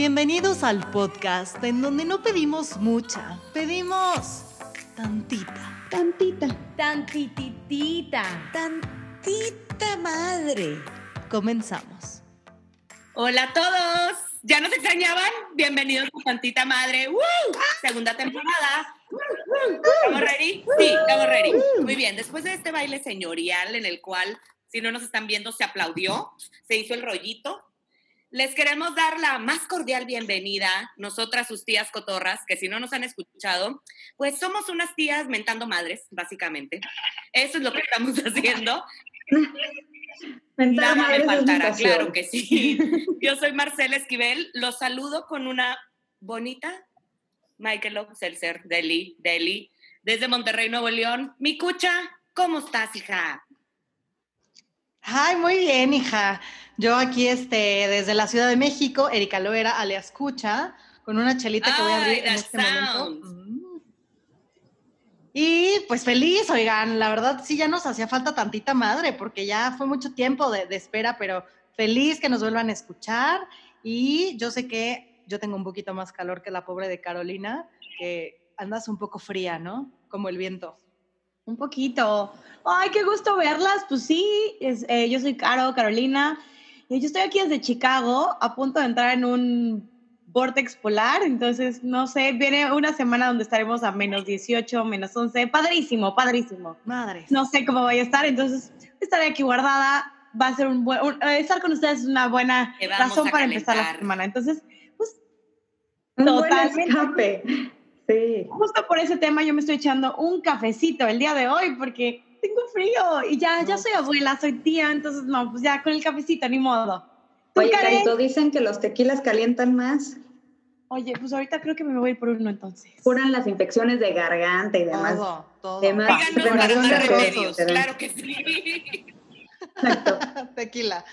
Bienvenidos al podcast en donde no pedimos mucha, pedimos tantita. Tantita. Tantititita. Tantita madre. Comenzamos. Hola a todos. ¿Ya nos extrañaban? Bienvenidos a Tantita Madre. ¡Woo! Segunda temporada. ¿Estamos ready? Sí, estamos ready. Muy bien. Después de este baile señorial en el cual, si no nos están viendo, se aplaudió, se hizo el rollito, les queremos dar la más cordial bienvenida, nosotras sus tías cotorras, que si no nos han escuchado, pues somos unas tías mentando madres, básicamente. Eso es lo que estamos haciendo. Mentar Nada me faltará, claro que sí. Yo soy Marcela Esquivel, los saludo con una bonita Michael Seltzer, Deli, Deli, desde Monterrey, Nuevo León. Mi cucha, ¿cómo estás, hija? Ay, muy bien, hija. Yo aquí este, desde la Ciudad de México, Erika Loera, alias Cucha, con una chelita que voy a Ay, abrir en este momento. Y pues feliz, oigan, la verdad sí ya nos hacía falta tantita madre, porque ya fue mucho tiempo de, de espera, pero feliz que nos vuelvan a escuchar. Y yo sé que yo tengo un poquito más calor que la pobre de Carolina, que andas un poco fría, ¿no? Como el viento. Un poquito. Ay, qué gusto verlas. Pues sí, es- eh, yo soy Caro, Carolina. Y yo estoy aquí desde Chicago, a punto de entrar en un vortex polar. Entonces, no sé, viene una semana donde estaremos a menos 18, menos 11. Padrísimo, padrísimo. Madre. No sé cómo voy a estar, entonces estaré aquí guardada. Va a ser un buen. un- eh, estar con ustedes es una buena razón para empezar la semana. Entonces, pues, Un buen Totalmente. escape. Sí. justo por ese tema yo me estoy echando un cafecito el día de hoy porque tengo frío y ya, ya soy abuela, soy tía, entonces no, pues ya con el cafecito, ni modo. ¿Tú, Oye, Karen? Carito, dicen que los tequilas calientan más, Oye, pues ahorita creo que me voy a ir por uno entonces. curan las infecciones de garganta y demás. Todo, todo. Demás. Remedios. cosas. Claro que sí. Exacto. Tequila.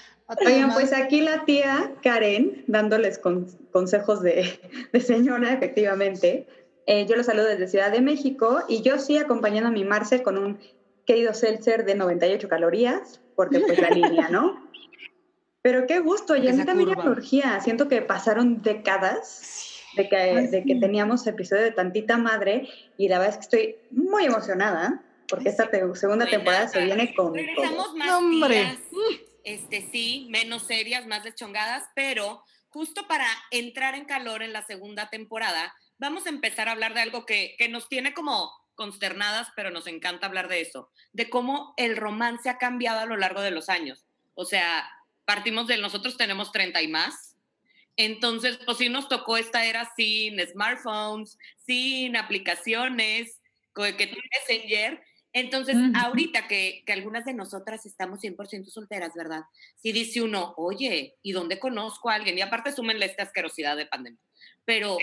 Oigan, pues aquí la tía Karen, dándoles con- consejos de, de señora, efectivamente. Eh, yo los saludo desde Ciudad de México y yo sí acompañando a mi Marce con un querido seltzer de 98 calorías, porque pues la línea, ¿no? Pero qué gusto, y a mí también curva. me urgía. Siento que pasaron décadas de que, de que teníamos episodio de Tantita Madre y la verdad es que estoy muy emocionada porque esta te- segunda temporada se viene con. Regresamos más No, hombre. este sí, menos serias, más deschongadas, pero justo para entrar en calor en la segunda temporada, vamos a empezar a hablar de algo que, que nos tiene como consternadas, pero nos encanta hablar de eso, de cómo el romance ha cambiado a lo largo de los años. O sea, partimos de nosotros tenemos 30 y más. Entonces, pues sí nos tocó esta era sin smartphones, sin aplicaciones, que Messenger. Entonces, Ujú. ahorita que, que algunas de nosotras estamos 100% solteras, ¿verdad? Si dice uno, oye, ¿y dónde conozco a alguien? Y aparte súmenle esta asquerosidad de pandemia. Pero,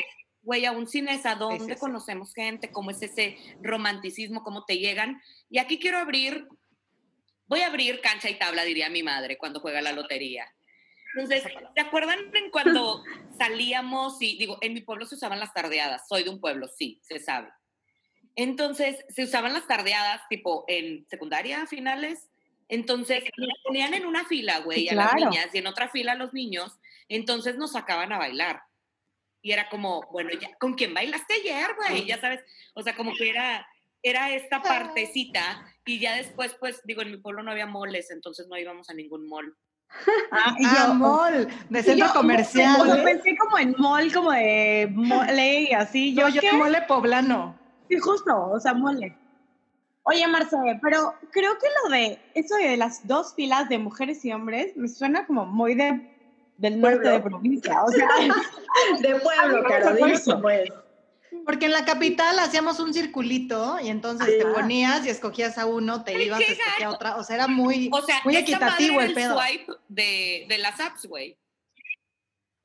güey, aún sin esa, ¿dónde sí, sí. conocemos gente? ¿Cómo es ese romanticismo? ¿Cómo te llegan? Y aquí quiero abrir, voy a abrir cancha y tabla, diría mi madre, cuando juega la lotería. Entonces, ¿se acuerdan en cuando salíamos y, digo, en mi pueblo se usaban las tardeadas? Soy de un pueblo, sí, se sabe. Entonces, se usaban las tardeadas, tipo, en secundaria, finales. Entonces, nos ponían en una fila, güey, a las niñas, y en otra fila a los niños. Entonces, nos sacaban a bailar. Y era como, bueno, ya, ¿con quién bailaste ayer, güey? Ya sabes, o sea, como que era, era esta partecita. Y ya después, pues, digo, en mi pueblo no había moles, entonces no íbamos a ningún mall. Ah, y Ah, yo- mall, de centro yo- comercial. Yo pensé como en mall, como de mole y así. Yo, Yo, yo ¿qué? mole poblano. Sí, justo, o sea, mole. Oye, Marce, pero creo que lo de eso de las dos filas de mujeres y hombres me suena como muy de del norte Pueblo. de provincia. O sea, De pueblo, Ay, Caro, no, dilo eso. como es. Porque en la capital hacíamos un circulito y entonces te ponías y escogías a uno, te ibas, qué escogía a otra. O sea, era muy, O sea, muy equitativo el pedo. swipe de, de las apps, güey.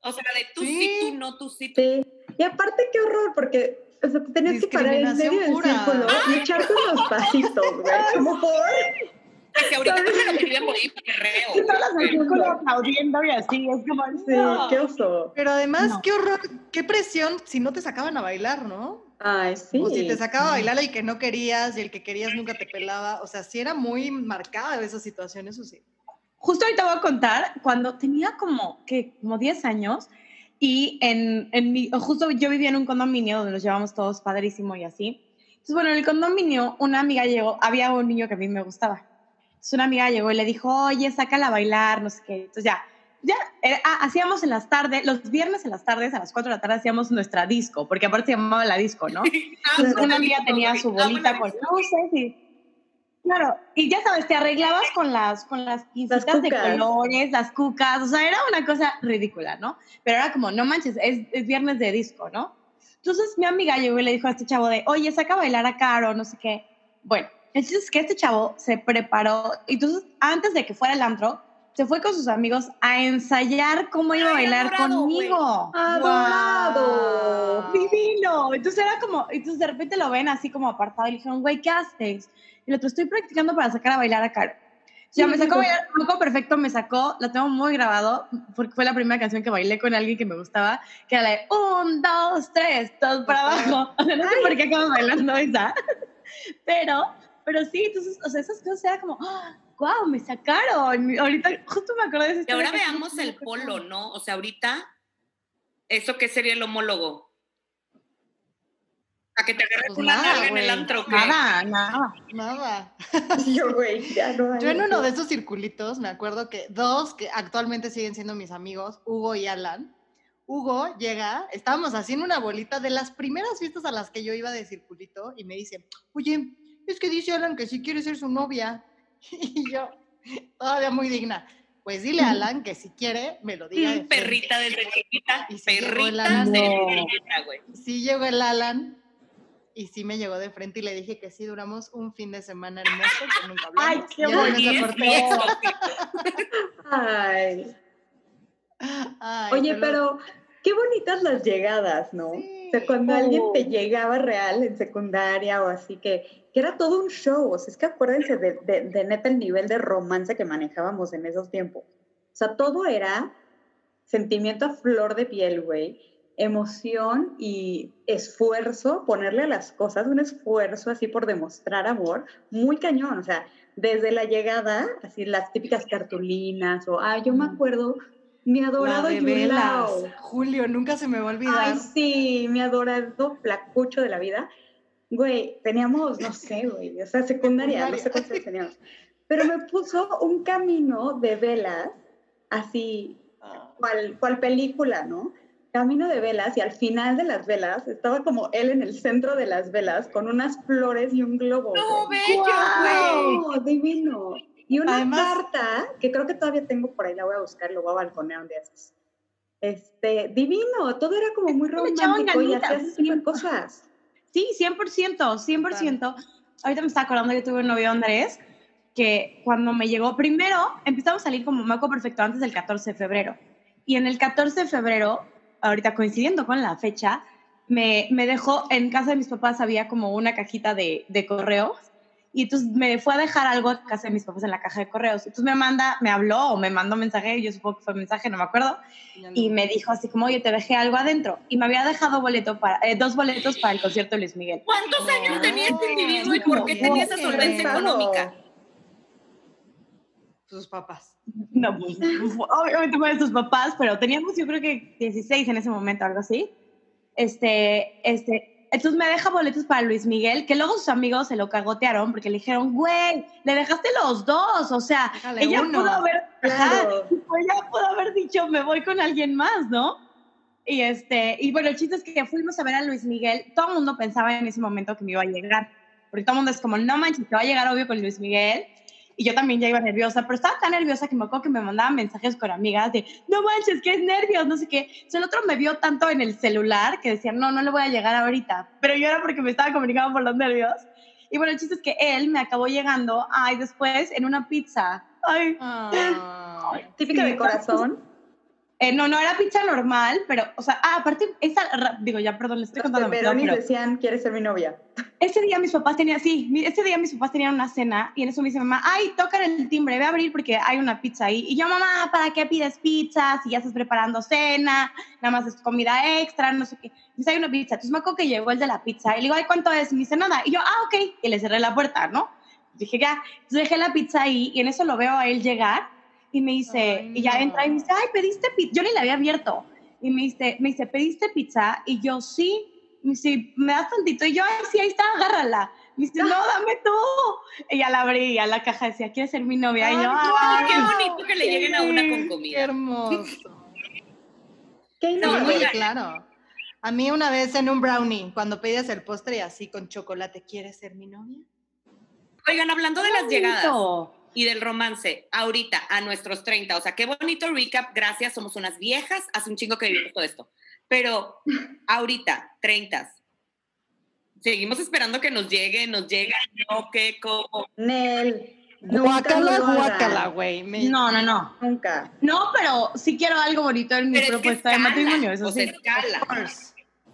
O sea, de tú sí. Sí. tú no, tú sí, tú Sí. Y aparte, qué horror, porque o sea, te tenías que parar en medio del círculo pura. y echarte unos pasitos, güey. Como por. Que si ahorita me lo escriben por ahí, perreo. y todas las círculo aplaudiendo y así, es como, Sí, no. qué oso. Pero además, No. qué horror, qué presión si no te sacaban a bailar, ¿no? Ay, sí. O si te sacaba a bailar el que no querías y el que querías nunca te pelaba. O sea, sí era muy marcada esa situación, eso sí. Justo ahorita voy a contar, cuando tenía como, que Como 10 años, Y en, en mi, justo yo vivía en un condominio donde nos llevamos todos padrísimo y así. Entonces, bueno, en el condominio una amiga llegó, había un niño que a mí me gustaba. Entonces una amiga llegó y le dijo, oye, sácala a bailar, no sé qué. Entonces ya, ya, eh, ah, hacíamos en las tardes, los viernes en las tardes, a las 4 de la tarde hacíamos nuestra disco, porque aparte se llamaba la disco, ¿no? Entonces, una amiga tenía su bolita con luces y Claro, y ya sabes, te arreglabas con las, con las pincitas de colores, las cucas, o sea, era una cosa ridícula, ¿no? Pero era como, no manches, es, es viernes de disco, ¿no? Entonces mi amiga llegó y le dijo a este chavo de, oye, saca a bailar a Caro, no sé qué. Bueno, entonces que este chavo se preparó, y entonces antes de que fuera el antro, se fue con sus amigos a ensayar cómo iba a bailar conmigo. ¡Adorado! Divino. Entonces era como, entonces de repente lo ven así como apartado y le dijeron, güey, ¿qué haces? Y el otro, estoy practicando para sacar a bailar a Caro. Ya me sacó bailar, poco perfecto, me sacó, la tengo muy grabado, porque fue la primera canción que bailé con alguien que me gustaba, que era la de un, dos, tres, todos para abajo. O sea, no sé por qué acabo bailando esa. Pero, pero sí, entonces, o sea, esas cosas era como, wow, me sacaron. Ahorita justo me acordé de eso. Y ahora veamos el polo, ¿no? O sea, ahorita, ¿eso qué sería el homólogo? A que te agarres pues una nada, en el antro. Nada, nada. Nada. Yo, güey, ya no Yo en uno de esos circulitos me acuerdo que dos que actualmente siguen siendo mis amigos, Hugo y Alan. Hugo llega, estábamos haciendo una bolita de las primeras fiestas a las que yo iba de circulito y me dice, oye, es que dice Alan que si quiere ser su novia. Y yo, todavía muy digna. Pues dile a Alan que si quiere, me lo diga. De perrita de chiquita. Y si perrita de güey. Sí llegó el Alan y sí me llegó de frente y le dije que sí, duramos un fin de semana hermoso que nunca hablamos. ¡Ay, qué bonito! Ay. Oye, pero... qué bonitas las llegadas, ¿no? O sea, cuando alguien te oh. llegaba real en secundaria o así, que, que era todo un show. O sea, es que acuérdense de, de, de, neta el nivel de romance que manejábamos en esos tiempos. O sea, todo era sentimiento a flor de piel, güey. Emoción y esfuerzo, ponerle a las cosas un esfuerzo así por demostrar amor, muy cañón. O sea, desde la llegada, así las típicas cartulinas, o, ah, yo me acuerdo mi adorado Yulao. Julio, nunca se me va a olvidar. Ay, sí, mi adorado flacucho de la vida. Güey, teníamos, no sé, güey, o sea, secundaria, no sé cuántos teníamos. Pero me puso un camino de velas, así, ah. cual, cual película, ¿no? Camino de velas y al final de las velas estaba como él en el centro de las velas con unas flores y un globo. ¡No, bello, güey! divino! Y una carta, que creo que todavía tengo por ahí, la voy a buscar, lo voy a balconear un día. Este, divino, todo era como muy romántico y hacías cosas. Sí, 100%, 100%. Ahorita me estaba acordando que tuve un novio Andrés, que cuando me llegó, primero empezamos a salir como Maco Perfecto antes del 14 de febrero. Y en el 14 de febrero, ahorita coincidiendo con la fecha, me, me dejó, en casa de mis papás había como una cajita de, de correos y entonces me fue a dejar algo a casa de mis papás en la caja de correos. Entonces me manda, me habló o me mandó mensaje, yo supongo que fue mensaje, no me acuerdo, y me dijo así como, oye, te dejé algo adentro. Y me había dejado boleto para, eh, dos boletos para el concierto de Luis Miguel. ¿Cuántos años tenía este individuo y por qué tenía esa solvencia económica? Sus papás. No, pues, obviamente fue de sus papás, pero teníamos yo creo que 16 en ese momento, algo así. Este, este, entonces me deja boletos para Luis Miguel, que luego sus amigos se lo cagotearon porque le dijeron, güey, le dejaste los dos. O sea, ella pudo, haber, ella pudo haber dicho, me voy con alguien más, ¿no? Y, este, y bueno, el chiste es que fuimos a ver a Luis Miguel. Todo el mundo pensaba en ese momento que me iba a llegar. Porque todo el mundo es como, no manches, te va a llegar obvio con Luis Miguel y yo también ya iba nerviosa, pero estaba tan nerviosa que me acuerdo que me mandaban mensajes con amigas de, no manches, que es nervios, no sé qué. O el otro me vio tanto en el celular que decía, no, no le voy a llegar ahorita, pero yo era porque me estaba comunicando por los nervios. Y bueno, el chiste es que él me acabó llegando, ay, después en una pizza. Ay. Típica de corazón. Eh, no, no era pizza normal, pero, o sea, ah, aparte, esa, digo, ya, perdón, le estoy contando. Pero ni decían, ¿quieres ser mi novia? Ese día mis papás tenían, sí, ese día mis papás tenían una cena y en eso me dice mamá, ay, tocan el timbre, ve a abrir porque hay una pizza ahí. Y yo, mamá, ¿para qué pides pizza si ya estás preparando cena? Nada más es comida extra, no sé qué. Dice, hay una pizza. Entonces me acuerdo que llegó el de la pizza y le digo, ay, ¿cuánto es? Y me dice, nada. Y yo, ah, ok. Y le cerré la puerta, ¿no? Dije, ya. Entonces dejé la pizza ahí y en eso lo veo a él llegar y me dice, y ya entra y me dice, ay, pediste pizza. Yo ni la había abierto. y me dice, me dice, ¿pediste pizza? Y yo, sí. Me dice, ¿me das tantito? Y yo, ay, sí, ahí está, agárrala. Me dice, no, dame tú. Y ya la abrí, a la caja decía, ¿quieres ser mi novia? y yo, ay, qué bonito que le lleguen a una con comida. Qué hermoso. Qué No, innovador. claro. A mí una vez en un brownie, cuando pedías el postre y así con chocolate, ¿quieres ser mi novia? Oigan, hablando de las llegadas. Y del romance, ahorita a nuestros 30, o sea, qué bonito recap, gracias, somos unas viejas, hace un chingo que vivimos todo esto. Pero ahorita, 30, seguimos esperando que nos llegue, nos llega, no, qué, cómo. Nel. Guácala, guácala, güey. Me- No, no, no. Nunca. No, pero sí quiero algo bonito en mi Pero es que propuesta de escala, matrimonio, eso o sí. escala.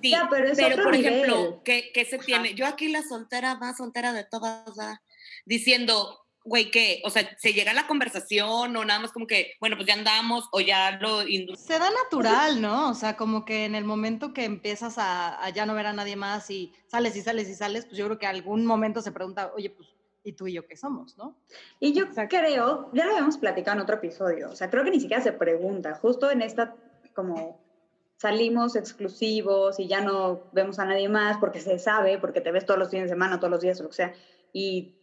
Sí, Ya, pero es otro por nivel. ejemplo, ¿qué, qué se tiene? Yo aquí la soltera más soltera de todas, ¿verdad? diciendo, güey, ¿qué? O sea, ¿se llega a la conversación o nada más como que, bueno, pues ya andamos o ya lo Se da natural, ¿no? O sea, como que en el momento que empiezas a, a ya no ver a nadie más y sales y sales y sales, pues yo creo que algún momento se pregunta, oye, pues, ¿y tú y yo qué somos, no? Y yo Exacto. creo, ya lo habíamos platicado en otro episodio, o sea, creo que ni siquiera se pregunta, justo en esta como salimos exclusivos y ya no vemos a nadie más porque se sabe, porque te ves todos los fines de semana, todos los días o lo que sea, y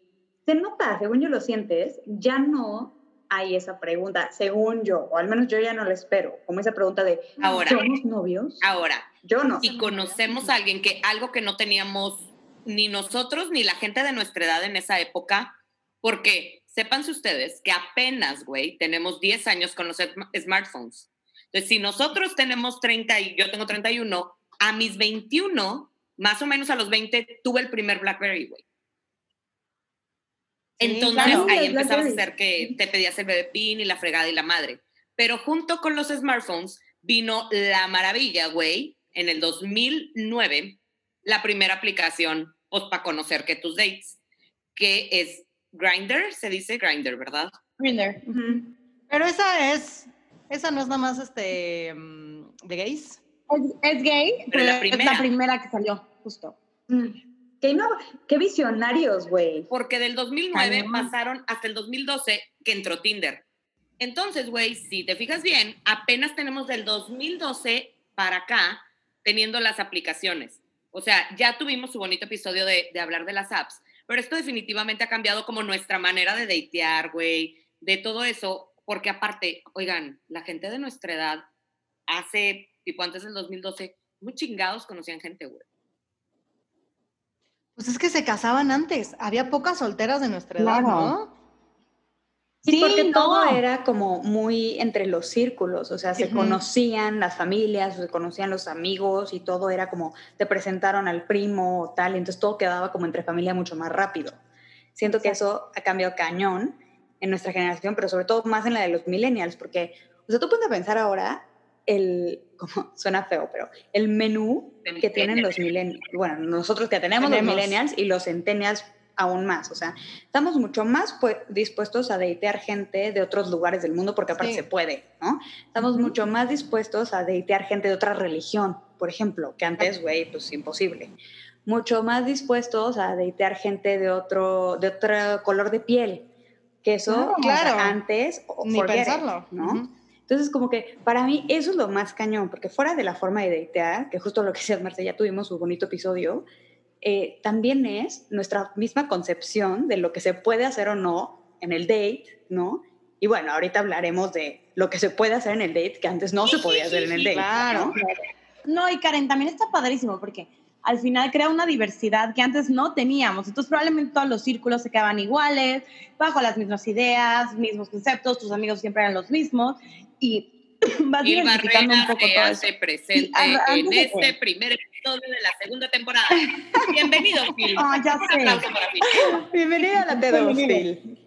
se nota, según yo lo sientes, ya no hay esa pregunta, según yo, o al menos yo ya no la espero, como esa pregunta de, Ahora. ¿somos novios? Ahora, Yo no. si conocemos a alguien que algo que no teníamos ni nosotros ni la gente de nuestra edad en esa época, porque sépanse ustedes que apenas, güey, tenemos 10 años con los sm- smartphones. Entonces, si nosotros tenemos 30 y yo tengo 31, a mis 21, más o menos a los 20, tuve el primer BlackBerry, güey. Entonces claro. ahí empezabas a hacer que te pedías el bebé pin y la fregada y la madre. Pero junto con los smartphones vino la maravilla, güey, en el 2009, la primera aplicación pues, para conocer que tus dates, que es Grinder, se dice Grinder, ¿verdad? Grindr. Ujú. Pero esa es, esa no es nada más este, mm, de gays. Es, es gay, Pero pero, la es primera. la primera que salió, justo. Mm. Qué, innova- qué visionarios, güey. Porque del 2009 Cañón. pasaron hasta el 2012 que entró Tinder. Entonces, güey, si te fijas bien, apenas tenemos del 2012 para acá teniendo las aplicaciones. O sea, ya tuvimos su bonito episodio de, de hablar de las apps, pero esto definitivamente ha cambiado como nuestra manera de datear, güey, de todo eso, porque aparte, oigan, la gente de nuestra edad, hace, tipo antes del 2012, muy chingados conocían gente, güey. Pues es que se casaban antes. Había pocas solteras de nuestra edad, Claro. ¿no? Sí, porque no. todo era como muy entre los círculos, o sea, se conocían las familias, se conocían los amigos y todo era como te presentaron al primo o tal, y entonces todo quedaba como entre familia mucho más rápido. Siento que eso ha cambiado cañón en nuestra generación, pero sobre todo más en la de los millennials, porque, o sea, tú puedes pensar ahora el, como suena feo, pero el menú que tienen los millennials, bueno, nosotros que tenemos, Tenemos. los millennials y los centennials aún más, o sea, estamos mucho más pues, dispuestos a datear gente de otros lugares del mundo porque aparte Sí. se puede, ¿no? Estamos Ujú. mucho más dispuestos a datear gente de otra religión, por ejemplo, que antes, güey, pues imposible. Mucho más dispuestos a datear gente de otro, de otro color de piel, que eso o sea, claro. antes, o Ni forget it, pensarlo. ¿no? Ujú. Entonces, como que para mí eso es lo más cañón, porque fuera de la forma de datear, que justo lo que decías, Marce, ya tuvimos un bonito episodio, eh, también es nuestra misma concepción de lo que se puede hacer o no en el date, ¿no? Y bueno, ahorita hablaremos de lo que se puede hacer en el date, que antes no se podía hacer en el date. Claro. ¿no? No, y Karen, también está padrísimo porque al final crea una diversidad que antes no teníamos. Entonces probablemente todos los círculos se quedaban iguales, bajo las mismas ideas, mismos conceptos, tus amigos siempre eran los mismos y vas Gil diversificando un poco se todo eso. hace presente Y a- en antes de este primer episodio de la segunda temporada. Bienvenido, Phil. Ah, ya Un sé. para. Bienvenida a la Bienvenida. Phil.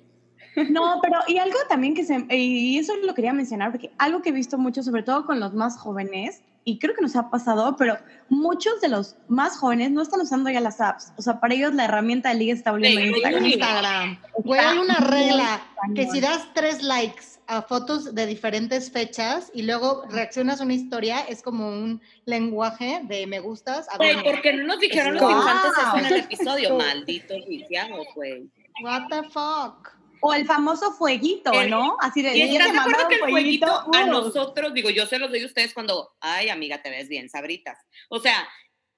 No, pero y algo también que se, y eso lo quería mencionar, porque algo que he visto mucho, sobre todo con los más jóvenes, y creo que nos ha pasado, pero muchos de los más jóvenes no están usando ya las apps. O sea, para ellos la herramienta de liga está volviendo Sí, Instagram. Instagram. Güey, hay una regla que si das tres likes a fotos de diferentes fechas y luego reaccionas a una historia, es como un lenguaje de me gustas. Güey, ver, ¿por qué no nos dijeron los Wow. infantes eso en el episodio? Malditos viciados, güey. What the fuck? O el famoso fueguito, ¿no? Así de Y estás de acuerdo que el un fueguito a nosotros, digo, yo se los doy a ustedes cuando, ay, amiga, te ves bien, sabritas. O sea,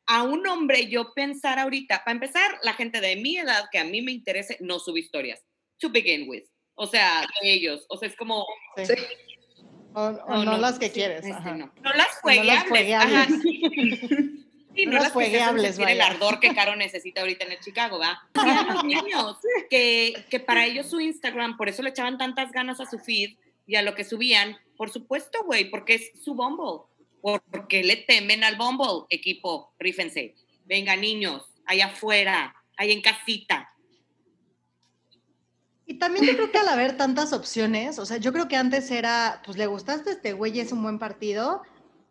a un hombre yo pensar ahorita, para empezar, la gente de mi edad que a mí me interese, no sube historias. To begin with. O sea, de ellos. O sea, es como, Sí. O, o no, las que sí, quieres. este, ajá. no. No las O no las juegueables. ajá. Sí, No no, las que juegueables, sentir el ardor que Caro necesita ahorita en el Chicago, ¿va? A los niños, que, que para ellos su Instagram, por eso le echaban tantas ganas a su feed y a lo que subían, por supuesto, güey, porque es su Bumble. Porque le temen al Bumble, equipo, rífense. Venga, niños, allá afuera, ahí en casita. Y también yo creo que al haber tantas opciones, o sea, yo creo que antes era, pues le gustaste a este güey, es un buen partido,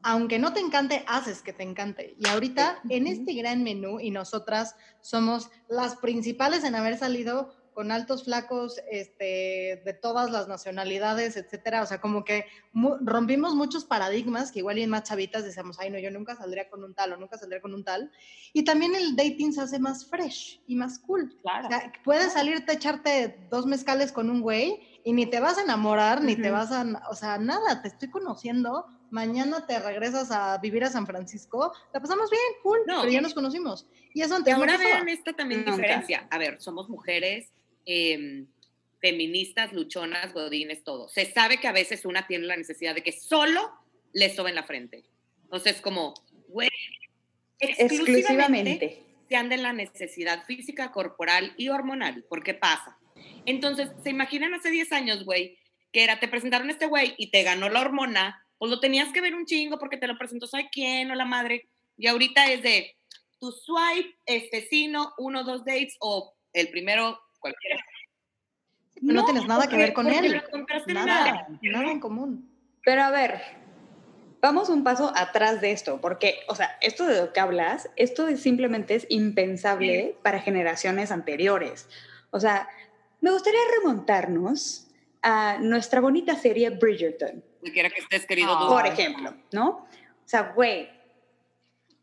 aunque no te encante, haces que te encante. Y ahorita en este gran menú, y nosotras somos las principales en haber salido con altos flacos este, de todas las nacionalidades, etcétera. O sea, como que mu- rompimos muchos paradigmas que igual y en más chavitas decíamos, ay, no, yo nunca saldría con un tal o nunca saldría con un tal. Y también el dating se hace más fresh y más cool. Claro. O sea, puedes salirte, echarte dos mezcales con un güey y ni te vas a enamorar, ni te vas a, o sea, nada, te estoy conociendo, mañana te regresas a vivir a San Francisco, la pasamos bien, cool, No. pero ya nos conocimos. Y eso Y antes no ahora pasaba. vean esta también Nunca. diferencia. A ver, somos mujeres eh, feministas, luchonas, godines, todo. Se sabe que a veces una tiene la necesidad de que solo le soben la frente. Entonces, como, güey, exclusivamente Exclusivamente. se anda en la necesidad física, corporal y hormonal. ¿Por qué pasa? Entonces, ¿se imaginan hace 10 años, güey, que era, te presentaron a este güey y te ganó la hormona, pues lo tenías que ver un chingo porque te lo presentó, ¿sabe quién? O la madre. Y ahorita es de tu swipe, este sí, no, uno, dos dates o el primero, cualquiera. Pero no, tienes nada que ver con él. en Nada, nada en común. Pero a ver, vamos un paso atrás de esto, porque, o sea, esto de lo que hablas, esto es- simplemente es impensable para generaciones anteriores. O sea, me gustaría remontarnos a nuestra bonita serie Bridgerton, Cualquiera que estés, querido. Dudu. por ejemplo, ¿no? O sea, güey,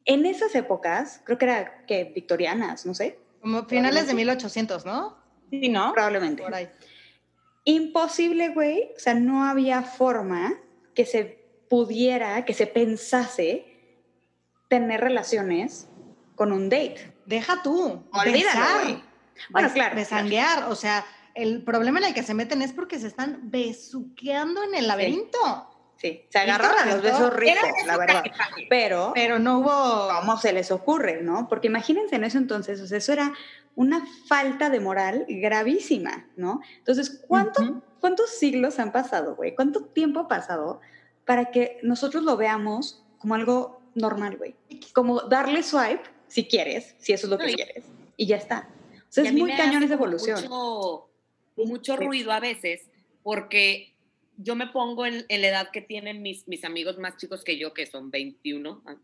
en esas épocas, creo que era que victorianas, no sé, Como finales de 1800, ¿no? Sí, ¿no? probablemente. Por ahí. Imposible, güey. O sea, no había forma que se pudiera, que se pensase tener relaciones con un date. Deja tú. Olvídalo. Bueno, bes- claro, Besanguear, o sea, el problema en el que se meten es porque se están besuqueando en el laberinto. Sí, se agarraron a los besos ricos, la verdad. Pero, Pero no hubo... ¿cómo se les ocurre, no? Porque imagínense en eso entonces, o sea, eso era una falta de moral gravísima, ¿no? Entonces, ¿cuánto, Ujú. ¿cuántos siglos han pasado, güey? ¿Cuánto tiempo ha pasado para que nosotros lo veamos como algo normal, güey? Como darle swipe, si quieres, si eso es lo que No, quieres, y ya está. Es muy cañón esa evolución. Mucho, mucho Sí. ruido a veces, porque yo me pongo en, en la edad que tienen mis, mis amigos más chicos que yo, que son 21, ah,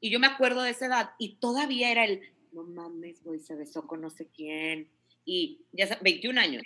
y yo me acuerdo de esa edad, y todavía era el, no mames, güey, se besó con no sé quién, y ya sabes, 21 años.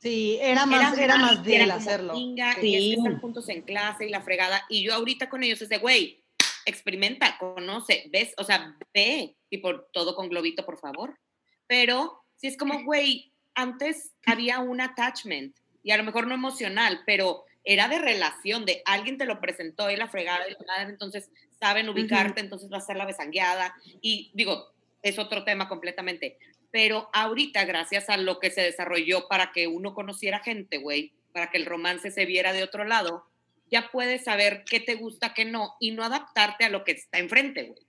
Sí, era más, era, más era deal como, hacerlo. "Chinga, Sí. y es que están juntos en clase y la fregada, y yo ahorita con ellos es de, güey, experimenta, conoce, ves, o sea, ve, y por todo con globito, por favor. Pero si es como, güey, antes había un attachment, y a lo mejor no emocional, pero era de relación, de alguien te lo presentó y la fregada y la madre, entonces saben ubicarte, entonces va a ser la besangueada. Y digo, es otro tema completamente. Pero ahorita, gracias a lo que se desarrolló para que uno conociera gente, güey, para que el romance se viera de otro lado, ya puedes saber qué te gusta, qué no, y no adaptarte a lo que está enfrente, güey.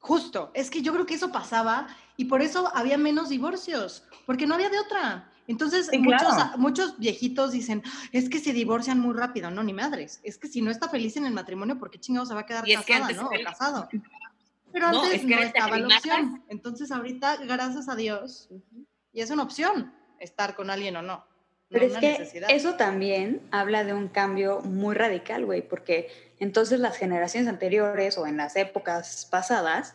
Justo, es que yo creo que eso pasaba y por eso había menos divorcios, porque no había de otra. Entonces, Sí, muchos, claro. muchos viejitos dicen, es que se divorcian muy rápido, no, ni madres. Es que si no está feliz en el matrimonio, ¿por qué chingado se va a quedar Y es que casada, antes no? O casado. Pero No, antes es que no estaba la opción. Entonces, ahorita, gracias a Dios, y es una opción estar con alguien o no. no Pero es que necesidad. eso también habla de un cambio muy radical, güey, porque entonces las generaciones anteriores o en las épocas pasadas,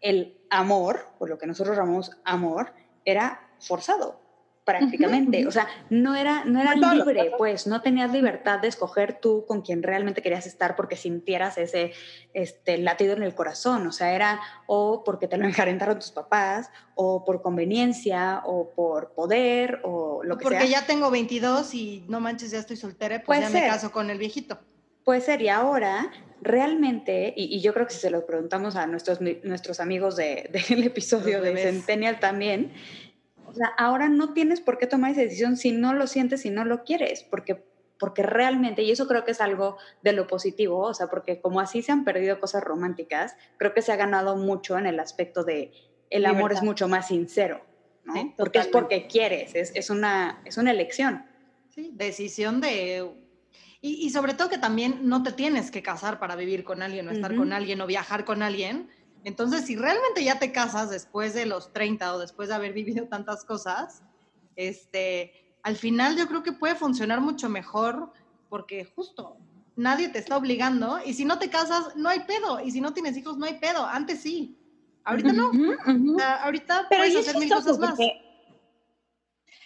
el amor, por lo que nosotros llamamos amor, era forzado. prácticamente. O sea, no era, no era libre, pues no tenías libertad de escoger tú con quien realmente querías estar porque sintieras ese este, latido en el corazón. O sea, era o porque te lo enjarentaron tus papás, o por conveniencia, o por poder, o lo que porque sea. Porque ya tengo 22 y no manches, ya estoy soltera, pues ya me caso con el viejito. Puede ser, y ahora realmente, y, yo creo que si se lo preguntamos a nuestros, nuestros amigos del de, episodio de Centennial también, o sea, ahora no tienes por qué tomar esa decisión si no lo sientes, si no lo quieres, porque, porque realmente, y eso creo que es algo de lo positivo, o sea, porque como así se han perdido cosas románticas, creo que se ha ganado mucho en el aspecto de el amor es mucho más sincero, ¿no? porque es porque quieres, es, es, una, es una elección. Sí, decisión de... Y, y, sobre todo que también no te tienes que casar para vivir con alguien o estar con alguien o viajar con alguien, entonces, si realmente ya te casas después de los 30 o después de haber vivido tantas cosas, este, al final yo creo que puede funcionar mucho mejor porque justo nadie te está obligando y si no te casas no hay pedo y si no tienes hijos no hay pedo. Antes sí, ahorita no. ahorita Pero puedes hacer mil cosas más.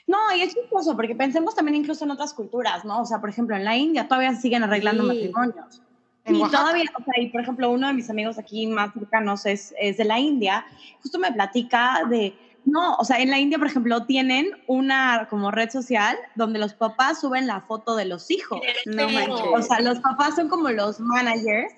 No, y es chistoso porque pensemos también incluso en otras culturas, ¿no? O sea, por ejemplo, en la India todavía siguen arreglando matrimonios y todavía, o sea, y por ejemplo, uno de mis amigos aquí más cercanos es, es de la India, justo me platica de, no, o sea, en la India, por ejemplo, tienen una como red social donde los papás suben la foto de los hijos. No manches. O sea, los papás son como los managers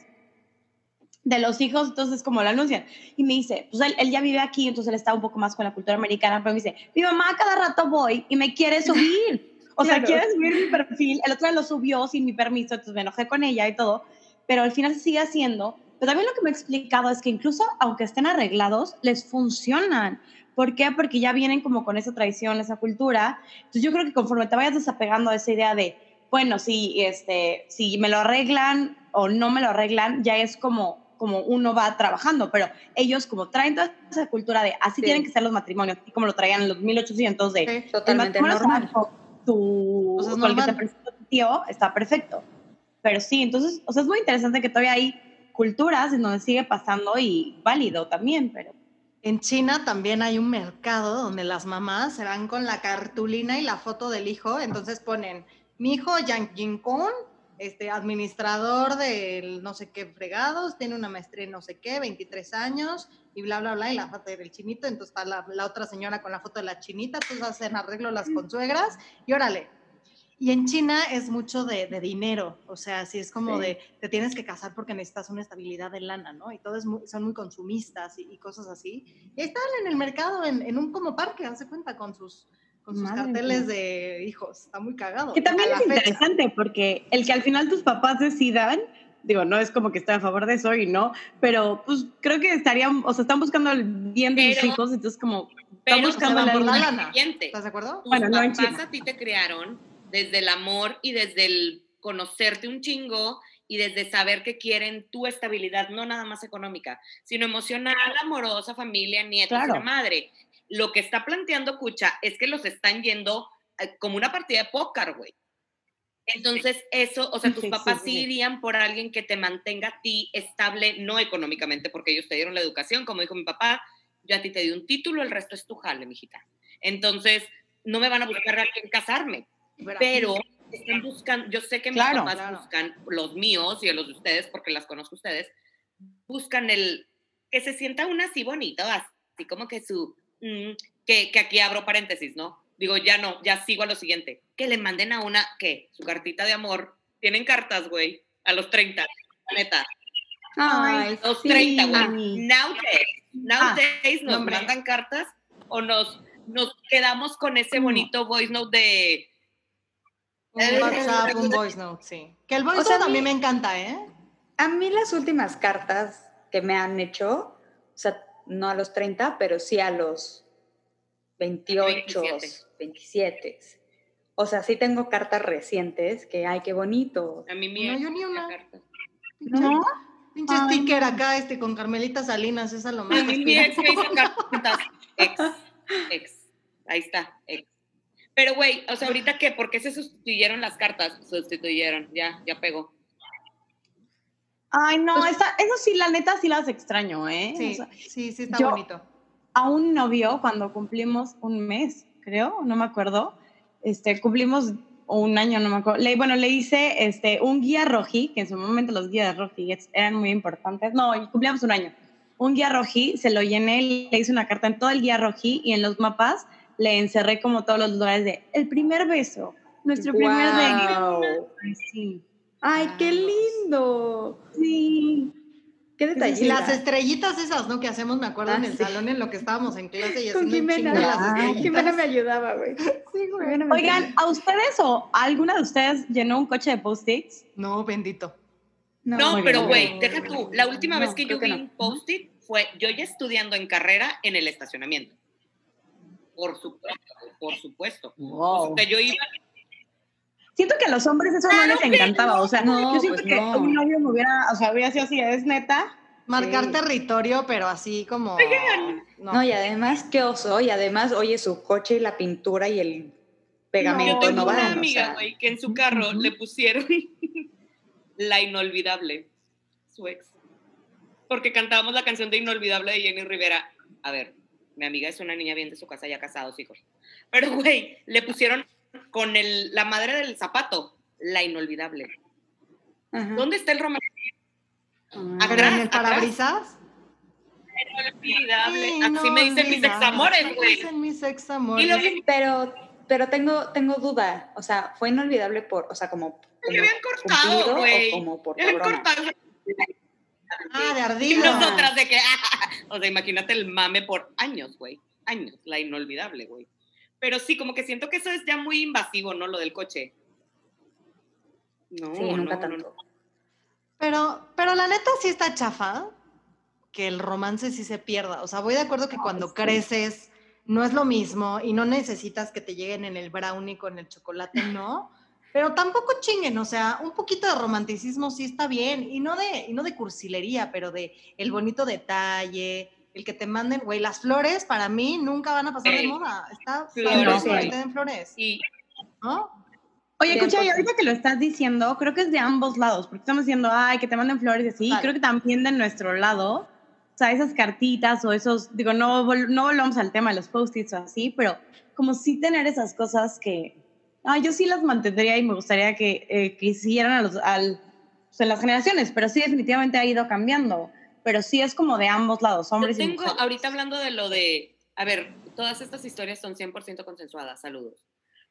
de los hijos, entonces como lo anuncian. Y me dice, pues él, él, ya vive aquí, entonces él está un poco más con la cultura americana, pero me dice, mi mamá cada rato voy y me quiere subir. O sea, quiere subir mi perfil. El otro día lo subió sin mi permiso, entonces me enojé con ella y todo pero al final se sigue haciendo. Pero también lo que me he explicado es que incluso aunque estén arreglados, les funcionan. ¿Por qué? Porque ya vienen como con esa tradición, esa cultura. Entonces yo creo que conforme te vayas desapegando a esa idea de, bueno, si, este, si me lo arreglan o no me lo arreglan, ya es como, como uno va trabajando, pero ellos como traen toda esa cultura de así tienen que ser los matrimonios, y como lo traían en los 1800 de... Sí, totalmente normal. Tu, o sea, es normal. que te tu tío está perfecto. Pero sí, entonces, o sea, es muy interesante que todavía hay culturas en donde sigue pasando y válido también, pero... En China también hay un mercado donde las mamás se van con la cartulina y la foto del hijo, entonces ponen, mi hijo Yang Jinkon, este, administrador del no sé qué fregados, tiene una maestría en no sé qué, 23 años, y bla, bla, bla, y la foto del chinito, entonces está la, la otra señora con la foto de la chinita, entonces hacen arreglo las consuegras, y órale, y en China es mucho de, dinero, o sea, si es como de, te tienes que casar porque necesitas una estabilidad de lana, ¿no? Y todos son muy consumistas y, cosas así. Y están en el mercado, en, un como parque, hace cuenta, con sus, con sus carteles de hijos. Está muy cagado. Que también es interesante, porque el que al final tus papás decidan, digo, no es como que esté a favor de eso y no, pero pues creo que estarían, o sea, están buscando el bien de sus hijos, entonces como, están buscando la, lana. ¿Estás de acuerdo? bueno, no en China. a ti te crearon desde el amor y desde el conocerte un chingo y desde saber que quieren tu estabilidad, no nada más económica, sino emocional, amorosa, familia, nietos, madre. Lo que está planteando Cucha es que los están yendo eh, como una partida de póker, güey. Entonces, eso, o sea, tus papás sí, irían por alguien que te mantenga a ti estable, no económicamente, porque ellos te dieron la educación, como dijo mi papá, yo a ti te di un título, el resto es tu jale, mijita. Entonces, no me van a buscar a quien casarme, pero están buscando, yo sé que mis papás buscan, los míos y los de ustedes, porque las conozco ustedes, buscan el, que se sienta una así bonito, así como que su, que, que, aquí abro paréntesis, ¿no? Digo, ya no, ya sigo a lo siguiente, que le manden a una, ¿qué? Su cartita de amor, tienen cartas, güey, a los 30, neta. Ay, los 30, güey. Nowadays, nowadays nos mandan cartas o nos, nos quedamos con ese mm. bonito voice note de un WhatsApp, un voice note, sí. Que el voice note a mí me encanta, ¿eh? A mí las últimas cartas que me han hecho, o sea, no a los 30, pero sí a los 28, 27. O sea, sí tengo cartas recientes que, ay, qué bonito. A mí me No, yo ni una. ¿No? Pinche sticker acá, este, con Carmelita Salinas, esa lo más. A mí mi ex me hizo cartas. Ex, ex. Ahí está, ex. Pero, güey, o sea, ahorita qué, ¿por qué se sustituyeron las cartas? Sustituyeron, ya, ya pegó. Ay, no, pues eso sí, la neta sí las extraño, ¿eh? Sí, sí, sí, está bonito. A un novio, cuando cumplimos un mes, creo, no me acuerdo. Este, cumplimos un año, no me acuerdo. Le, bueno, le hice este, un guía roji, que en su momento los guías roji eran muy importantes. No, cumplíamos un año. Un guía roji, se lo llené, le hice una carta en todo el guía roji y en los mapas le encerré como todos los lugares de el primer beso, nuestro primer beso. Sí. Ay, qué lindo. Sí. Qué detalle. Y las estrellitas esas, ¿no? Que hacemos, me acuerdo, en ah, el salón en lo que estábamos en clase y Con Jimena. Ah, Jimena me ayudaba, güey. Sí, güey. Oigan, ¿a ustedes o alguna de ustedes llenó un coche de post-its? No, bendito. No, pero güey, deja tú. La última vez que yo vi un post-it fue yo ya estudiando en carrera en el estacionamiento. Por supuesto, por supuesto. O sea, yo iba siento que a los hombres eso no les encantaba. O sea, yo siento pues que un novio me hubiera, o sea, hubiera sido así, es neta. Marcar territorio, pero así como. No. y además, qué oso. Y además, oye, su coche y la pintura y el pegamento no, yo tengo una amiga, güey, que en su carro le pusieron la inolvidable, su ex. Porque cantábamos la canción de Inolvidable de Jenny Rivera. A ver, mi amiga es una niña bien de su casa, ya casados, hijos. Pero, güey, le pusieron con el, la madre del zapato, la inolvidable. ¿Dónde está el romanticismo? Ah, ¿En el parabrisas? Inolvidable. Así me dicen mis examores, güey. dicen mis examores. Pero, pero tengo, tengo duda. O sea, fue inolvidable por, o sea, como. como habían cortado, güey. Como por cortado. Ah, de ardilla. Y nosotras de que, o sea, imagínate el mame por años, güey. Años, la inolvidable, güey. Pero sí, como que siento que eso es ya muy invasivo, ¿no? Lo del coche. No, nunca tanto. Pero, pero la neta sí está chafa que el romance sí se pierda. O sea, voy de acuerdo que cuando creces no es lo mismo y no necesitas que te lleguen en el brownie con el chocolate, no. Pero tampoco chinguen, o sea, un poquito de romanticismo sí está bien, y no de, y no de cursilería, pero de el bonito detalle, el que te manden, güey, las flores para mí nunca van a pasar de moda. Está flores, que den flores. ¿No? Oye, escucha, y ahorita que lo estás diciendo, creo que es de ambos lados, porque estamos diciendo, ay, que te manden flores y así, creo que también de nuestro lado, o sea, esas cartitas o esos, digo, no, no volvamos al tema de los post-its o así, pero como sí tener esas cosas que, ay, yo sí las mantendría y me gustaría que, eh, que hicieran a los, al, pues, en las generaciones, pero sí definitivamente ha ido cambiando pero sí es como de ambos lados, hombres tengo, y mujeres. Ahorita hablando de lo de, a ver, todas estas historias son 100% consensuadas, saludos.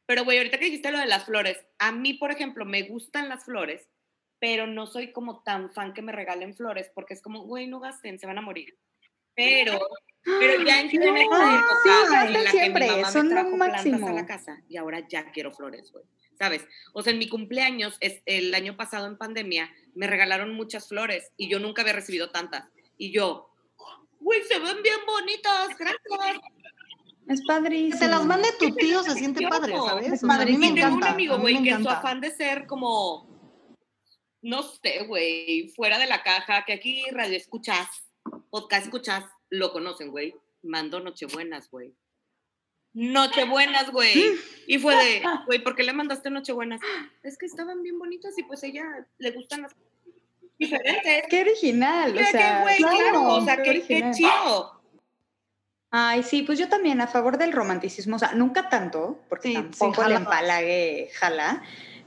Pero, güey, ahorita que dijiste lo de las flores, a mí, por ejemplo, me gustan las flores, pero no soy como tan fan que me regalen flores, porque es como, güey, no gasten, se van a morir. Pero, pero ya en, esta época en la siempre, que mi mamá son me trajo plantas a la casa y ahora ya quiero flores, güey. ¿Sabes? O sea, en mi cumpleaños, es, el año pasado en pandemia, me regalaron muchas flores y yo nunca había recibido tantas. Y yo, güey, se ven bien bonitas, gracias. Es padrísimo. Que te las mande tu tío, se siente padre, ¿sabes? Es padre. A mí me encanta. Tengo un amigo, güey, que en su afán de ser como, no sé, güey, fuera de la caja, que aquí radio escuchas, podcast escuchas, lo conocen, güey. Mando Nochebuenas, güey. Nochebuenas, güey. Y fue de, güey, ¿por qué le mandaste Nochebuenas? Es que estaban bien bonitas y pues ella le gustan las diferentes. Qué original, o sea, güey, claro, o sea, qué, qué, chido. Ay, sí, pues yo también a favor del romanticismo, o sea, nunca tanto, porque tampoco el empalague jala,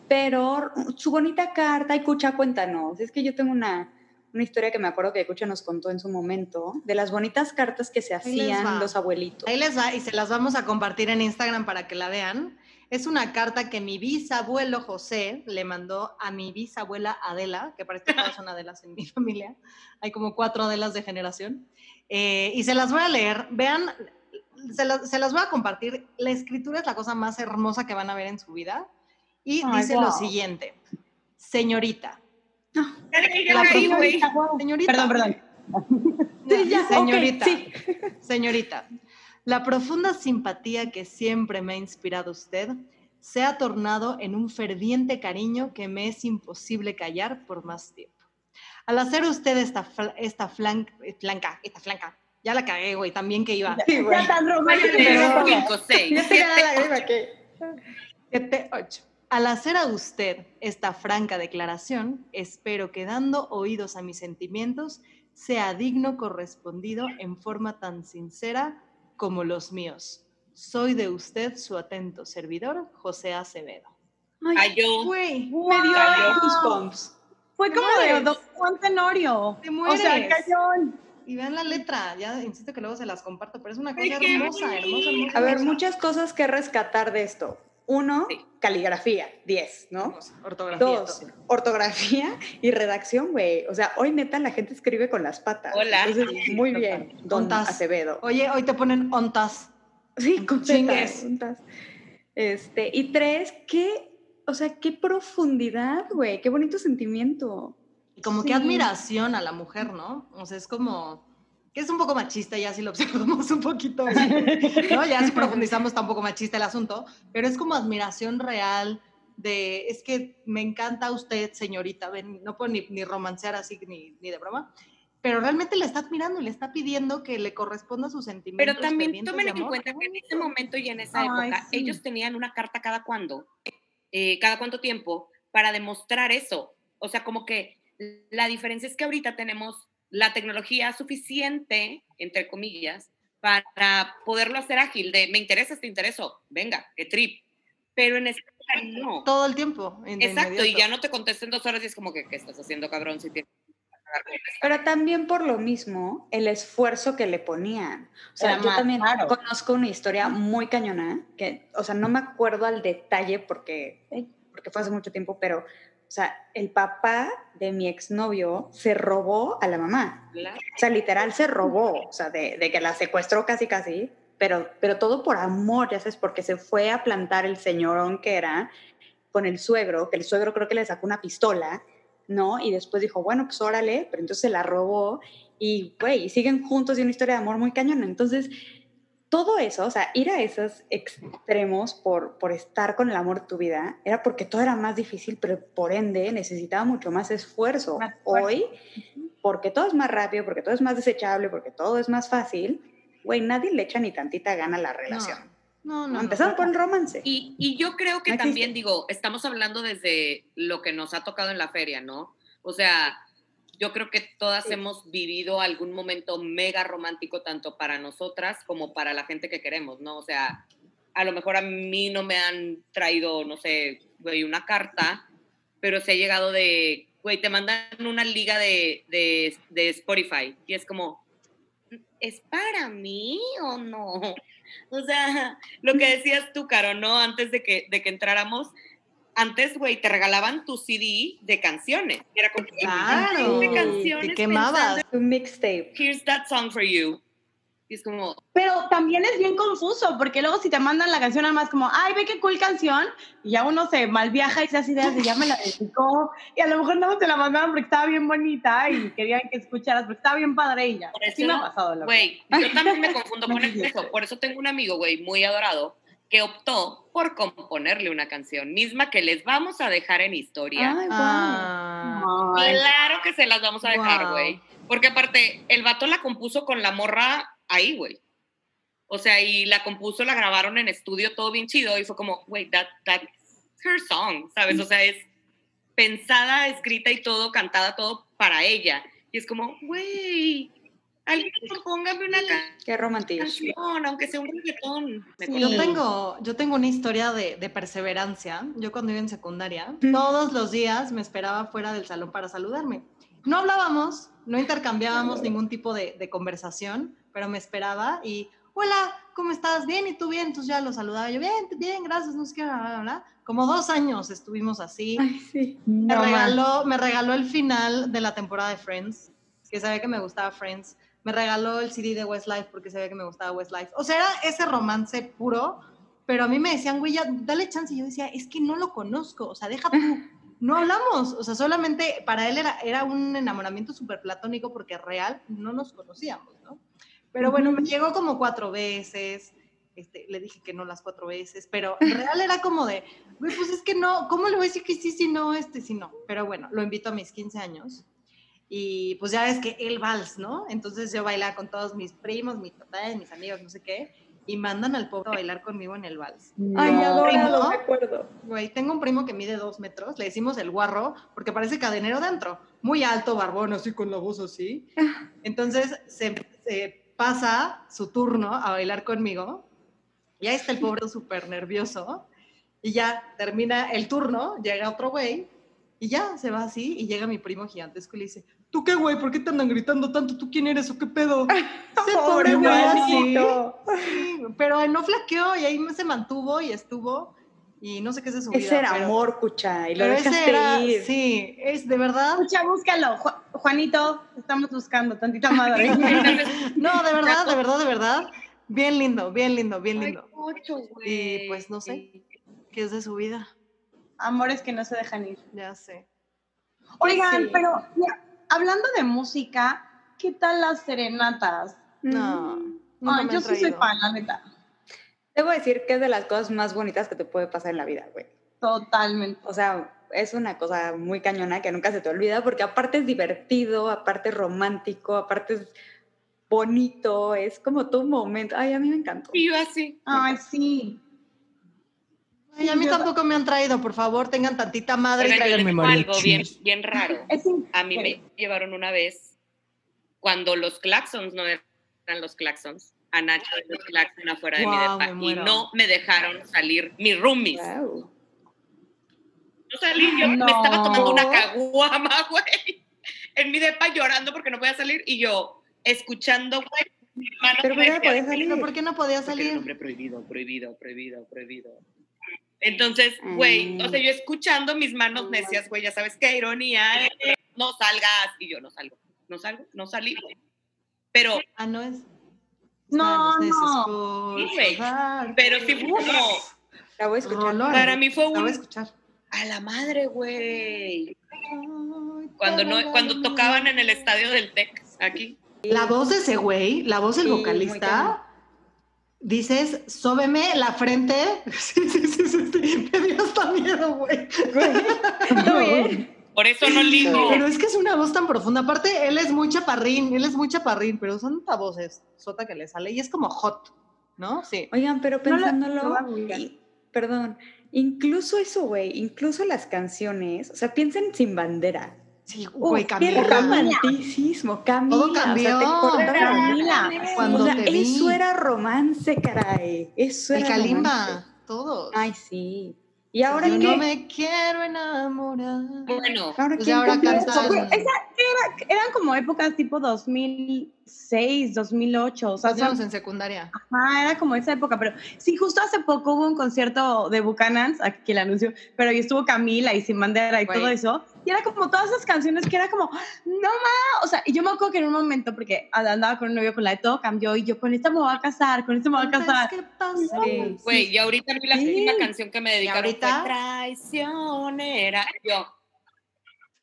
pero su bonita carta, y cucha, cuéntanos, es que yo tengo una, una historia que me acuerdo que Cucha nos contó en su momento, de las bonitas cartas que se hacían los abuelitos. Ahí les va y se las vamos a compartir en Instagram para que la vean. Es una carta que mi bisabuelo José le mandó a mi bisabuela Adela, que parece que todas son Adelas en mi familia. Hay como cuatro Adelas de generación. Eh, y se las voy a leer. Vean, se, se, las voy a compartir. La escritura es la cosa más hermosa que van a ver en su vida. Y dice lo siguiente. Señorita, Señorita. Perdón, perdón. señorita. Señorita, la profunda simpatía que siempre me ha inspirado usted se ha tornado en un ferviente cariño que me es imposible callar por más tiempo. Al hacer usted esta, esta flanca, flanca, esta flanca, ya la cagué, güey, también que iba. Sí, güey. Ya tan romántico. 5, 6, 7, 8. Al hacer a usted esta franca declaración, espero que dando oídos a mis sentimientos, sea digno correspondido en forma tan sincera como los míos. Soy de usted su atento servidor, José Acevedo. Cayó. Güey, Me dio Cayó. goosebumps. Fue como de mueres. Don Juan Tenorio. Te O sea, mueres. cañón. Y vean la letra, ya insisto que luego se las comparto, pero es una cosa Ay, qué hermosa, hermosa, hermosa. A ver, hermosa. muchas cosas que rescatar de esto. Uno, Sí. caligrafía, 10, ¿no? Ortografía. Dos, todo. ortografía y redacción, güey. O sea, hoy neta la gente escribe con las patas. Hola. Entonces, muy bien, don Ontas. Acevedo. Oye, hoy te ponen ontas. Sí, con Chingues. ontas. Este, y tres, qué, o sea, qué profundidad, güey, qué bonito sentimiento. Y como Sí. qué admiración a la mujer, ¿no? O sea, es como que es un poco machista, ya si lo observamos un poquito, ¿no? Ya si profundizamos está un poco machista el asunto, pero es como admiración real de, es que me encanta usted, señorita, ven, no puedo ni, ni romancear así ni, ni de broma, pero realmente le está admirando y le está pidiendo que le corresponda sus sentimientos. Pero también tomen en cuenta que en ese momento y en esa Ay, época sí. ellos tenían una carta cada cuándo, eh, cada cuánto tiempo para demostrar eso. O sea, como que la diferencia es que ahorita tenemos la tecnología suficiente, entre comillas, para poderlo hacer ágil, de me interesa, te intereso, venga, qué trip. Pero en ese época no. Todo el tiempo. Exacto, y ya no te contesten dos horas y es como que, ¿qué estás haciendo, cabrón? Si tienes Pero también por lo mismo, el esfuerzo que le ponían. O sea, Era yo más, también claro. conozco una historia muy cañona, que, o sea, no me acuerdo al detalle porque, porque fue hace mucho tiempo, pero, o sea, el papá de mi exnovio se robó a la mamá. O sea, literal se robó, o sea, de, de que la secuestró casi casi, pero, pero todo por amor, ya sabes, porque se fue a plantar el señorón que era con el suegro, que el suegro creo que le sacó una pistola, ¿no? Y después dijo, bueno, pues órale, pero entonces se la robó y, güey, siguen juntos y una historia de amor muy cañona. Entonces, todo eso, o sea, ir a esos extremos por, por estar con el amor de tu vida, era porque todo era más difícil, pero por ende necesitaba mucho más esfuerzo. Más. Hoy, porque todo es más rápido, porque todo es más desechable, porque todo es más fácil, güey, nadie le echa ni tantita gana a la relación. No, no, no. Empezando por el romance. Y, y yo creo que No también, digo, estamos hablando desde lo que nos ha tocado en la feria, ¿no? O sea, yo creo que todas Sí. hemos vivido algún momento mega romántico, tanto para nosotras como para la gente que queremos, ¿no? O sea, a lo mejor a mí no me han traído, no sé, güey, una carta, pero se ha llegado de, güey, te mandan una liga de, de, de Spotify y es como, ¿es para mí o no? O sea, lo que decías tú, Caro, ¿no? Antes de que, de que entráramos, antes, güey, te regalaban tu CD de canciones. Era como, Claro, de canciones te quemabas. Un mixtape. Here's that song for you. Y es como, Pero también es bien confuso, porque luego si te mandan la canción nada más como, ay, ve qué cool canción, y ya uno se mal viaja y se hace ideas de ya me la dedicó, y a lo mejor no te la mandaron porque estaba bien bonita y querían que escucharas porque estaba bien padre ya. Por eso, Sí me ha pasado, güey, yo también me confundo con eso. Por eso tengo un amigo, güey, muy adorado, que optó por componerle una canción misma que les vamos a dejar en historia. Ay, guau. Ah, Claro que se las vamos a dejar, Wow. güey. Porque aparte, el vato la compuso con la morra ahí, güey. O sea, y la compuso, la grabaron en estudio, todo bien chido, y fue como, güey, that, that's her song, ¿sabes? O sea, es pensada, escrita y todo, cantada, todo para ella. Y es como, güey, alguien compóngame una Qué romántico. canción, aunque sea un reggaetón. Sí. Yo tengo, yo tengo una historia de, de perseverancia. Yo cuando iba en secundaria, todos los días me esperaba fuera del salón para saludarme. No hablábamos, no intercambiábamos ningún tipo de, de conversación, pero me esperaba y, hola, ¿cómo estás? Bien, ¿y tú bien? Entonces ya lo saludaba yo, bien, bien, gracias, no sé qué, bla, bla, bla. Como dos años estuvimos así. Ay, sí. Me no, man. regaló, me regaló el final de la temporada de Friends, que sabía que me gustaba Friends. Me regaló el CD de Westlife porque sabía que me gustaba Westlife. O sea, era ese romance puro, pero a mí me decían, güey, ya, dale chance. Y yo decía, es que no lo conozco, o sea, deja tú. No hablamos, o sea, solamente para él era, era un enamoramiento súper platónico porque real no nos conocíamos, ¿no? Pero bueno, me llegó como cuatro veces, este, le dije que no las cuatro veces, pero real era como de, güey, pues es que no, ¿cómo le voy a decir que sí, si no, este, si no? Pero bueno, lo invito a mis 15 años y pues ya ves que el vals, ¿no? Entonces yo bailaba con todos mis primos, mis papás, mis amigos, no sé qué, y mandan al pobre a bailar conmigo en el vals. Ay, No. adorado, Primo. me acuerdo. Güey, tengo un primo que mide dos metros, le decimos el guarro, porque parece cadenero dentro, muy alto, barbón, así con la voz así. Entonces se, se pasa su turno a bailar conmigo Y ahí está el pobre súper nervioso. Y ya termina el turno, llega otro güey, y ya se va así, y llega mi primo gigantesco y le dice, ¿tú qué güey? ¿Por qué te andan gritando tanto? ¿Tú quién eres o qué pedo? Ese pobre güey así. Sí, pero no flaqueó y ahí se mantuvo y estuvo y no sé qué es de su vida. Ese era pero- amor, cucha, y lo dejaste era- ir. Sí, es de verdad. Escucha, búscalo. Ju- Juanito, estamos buscando tantita madre. No, de verdad, de verdad, de verdad. Bien lindo, bien lindo, bien lindo. Y güey. pues no sé qué es de su vida. Amores que no se dejan ir. Ya sé. Oigan, Sí. pero mira, hablando de música, ¿qué tal las serenatas? No. Mm. Ay, me yo sí soy fan, la neta. Debo decir que es de las cosas más bonitas que te puede pasar en la vida, güey. Totalmente. O sea, es una cosa muy cañona que nunca se te olvida porque aparte es divertido, aparte es romántico, aparte es bonito, es como tu momento. Ay, a mí me encantó. Y yo así. Ay, sí. Ay, a mí yo- tampoco me han traído, por favor, tengan tantita madre y yo digo algo bien, bien raro. A mí me llevaron una vez cuando los claxons no eran los claxons. A Nacho de los claxons afuera de mi depa. me Y no me dejaron salir mis roomies. Wow. No salí, yo No. me estaba tomando una caguama, güey. En mi depa llorando porque no podía salir y yo escuchando, güey. Mi hermano Pero me mira, decía, podías salir. ¿Pero por qué no podía Porque era un salir? prohibido, prohibido, prohibido, prohibido. Entonces, güey, Mm. o sea, yo escuchando mis manos necias, güey, ya sabes qué ironía, eh, no salgas. Y yo no salgo, no salgo, no salí. Pero, Ah, no es. No, no. Sí, güey. pero sí fue como, La voy a escuchar. Rolón. para mí fue La voy a un, escuchar. a la madre, güey. Cuando, no, cuando tocaban en el estadio del TEC, aquí. La voz de ese güey, la voz del Sí, vocalista. Dices, sóbeme la frente. Sí, sí, sí, sí, sí. Me dio hasta miedo, güey. Bien. Por eso no ligo. Pero es que es una voz tan profunda. Aparte, él es muy chaparrín, él es muy chaparrín, pero son voces sota que le sale y es como hot, ¿no? Sí. Oigan, pero No la- pensándolo, y- perdón, incluso eso, güey, incluso las canciones, o sea, piensen sin bandera. Sí, güey, Uf, qué Camila. romanticismo, Camila. Todo o sea, cambió. te. Camila. Cuando o sea, te vi. eso era romance, caray. Eso El era Kalimba, romance. todos. Ay, sí. Y ahora Yo qué? no me quiero enamorar. Bueno, Ahora Pues ahora cantan-? Esa era- eran como épocas tipo 2006, 2008. O sea, Estábamos en secundaria. ajá, era como esa época. Pero sí, justo hace poco hubo un concierto de Buchanans, aquí el anuncio, pero ahí estuvo Camila y Sin Bandera y todo eso. Y era como todas esas canciones que era como, no ma. O sea, y yo me acuerdo que en un momento, porque andaba con un novio con la de todo cambió y yo con esta me voy a casar, con esta me voy a casar. ¿Qué pasa? Sí. güey, y ahorita a mí la Sí. última canción que me dedicaron ahorita? fue Traicionera. Yo,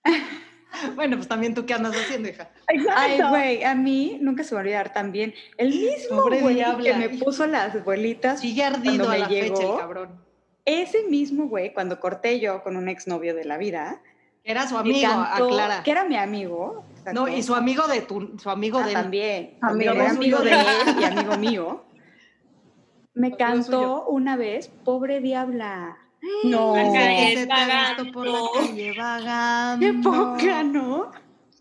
Bueno, pues también tú qué andas haciendo, hija. Ay, Exacto. güey, a mí nunca se me va a olvidar también. El mismo güey que me puso las bolitas, Sigue ardido Cuando a me la fecha el cabrón. ese mismo güey, cuando corté yo con un exnovio de la vida, Era su amigo, cantó- aclara. que era mi amigo. exacto. No, y su amigo de tu, su amigo Ah, de él. también. Amigo era amigo de él y amigo mío. Me Amigo cantó suyo. una vez, pobre diabla. No. Que se te ha visto por la calle vagando. ¡Qué poca, no! O